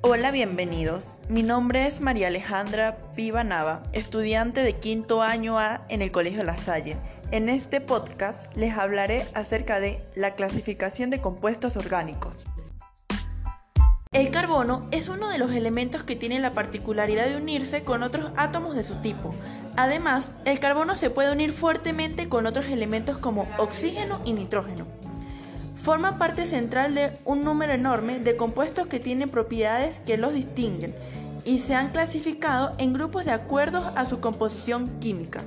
Hola, bienvenidos. Mi nombre es María Alejandra Piva Nava, estudiante de quinto año A en el Colegio La Salle. En este podcast les hablaré acerca de la clasificación de compuestos orgánicos. El carbono es uno de los elementos que tiene la particularidad de unirse con otros átomos de su tipo. Además, el carbono se puede unir fuertemente con otros elementos como oxígeno y nitrógeno. Forma parte central de un número enorme de compuestos que tienen propiedades que los distinguen y se han clasificado en grupos de acuerdo a su composición química.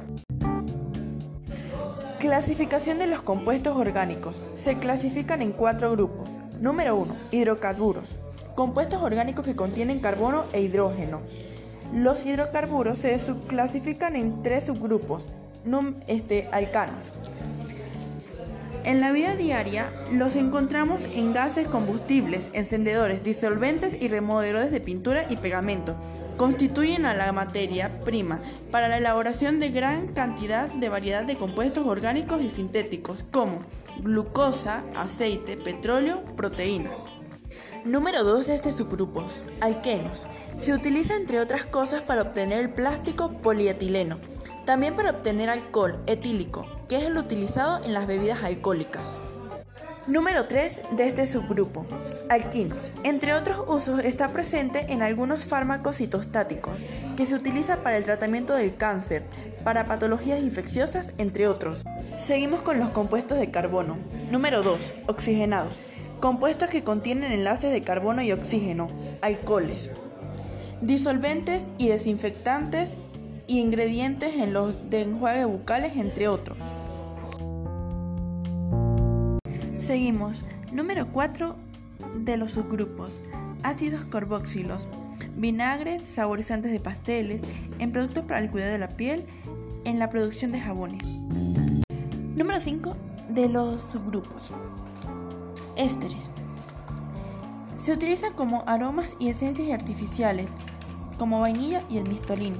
Clasificación de los compuestos orgánicos. Se clasifican en cuatro grupos. Número 1. Hidrocarburos. Compuestos orgánicos que contienen carbono e hidrógeno. Los hidrocarburos se subclasifican en tres subgrupos. este, alcanos. En la vida diaria los encontramos en gases combustibles, encendedores, disolventes y remodeladores de pintura y pegamento. Constituyen a la materia prima para la elaboración de gran cantidad de variedad de compuestos orgánicos y sintéticos como glucosa, aceite, petróleo, proteínas. Número 2 de este subgrupo, alquenos. Se utiliza entre otras cosas para obtener el plástico polietileno, también para obtener alcohol etílico, que es el utilizado en las bebidas alcohólicas. Número 3 de este subgrupo, alquinos. Entre otros usos está presente en algunos fármacos citostáticos, que se utiliza para el tratamiento del cáncer, para patologías infecciosas, entre otros. Seguimos con los compuestos de carbono. Número 2, oxigenados. Compuestos que contienen enlaces de carbono y oxígeno, alcoholes. Disolventes y desinfectantes ingredientes en los de enjuague bucales, entre otros. Seguimos. Número 4 de los subgrupos. Ácidos carboxilos. Vinagres, saborizantes de pasteles, en productos para el cuidado de la piel, en la producción de jabones. Número 5 de los subgrupos. Ésteres. Se utilizan como aromas y esencias artificiales, como vainilla y el mistolín.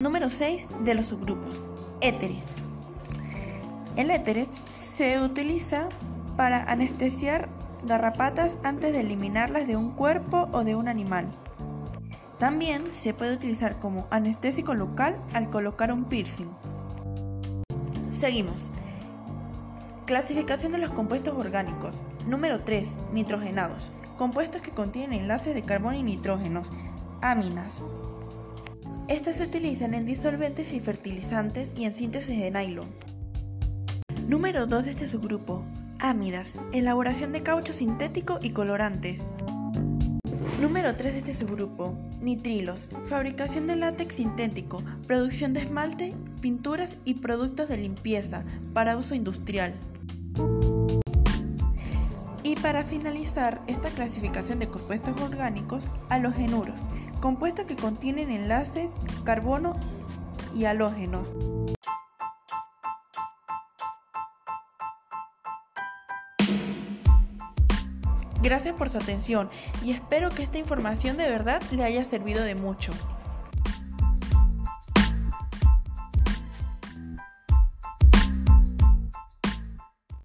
Número 6 de los subgrupos. Éteres. El éteres se utiliza para anestesiar garrapatas antes de eliminarlas de un cuerpo o de un animal. También se puede utilizar como anestésico local al colocar un piercing. Seguimos. Clasificación de los compuestos orgánicos. Número 3. Nitrogenados. Compuestos que contienen enlaces de carbono y nitrógenos. Aminas. Estas se utilizan en disolventes y fertilizantes y en síntesis de nylon. Número 2 de este subgrupo. Ámidas, elaboración de caucho sintético y colorantes. Número 3 de este subgrupo, nitrilos, fabricación de látex sintético, producción de esmalte, pinturas y productos de limpieza para uso industrial. Y para finalizar esta clasificación de compuestos orgánicos, halogenuros, compuestos que contienen enlaces carbono y halógenos. Gracias por su atención y espero que esta información de verdad le haya servido de mucho.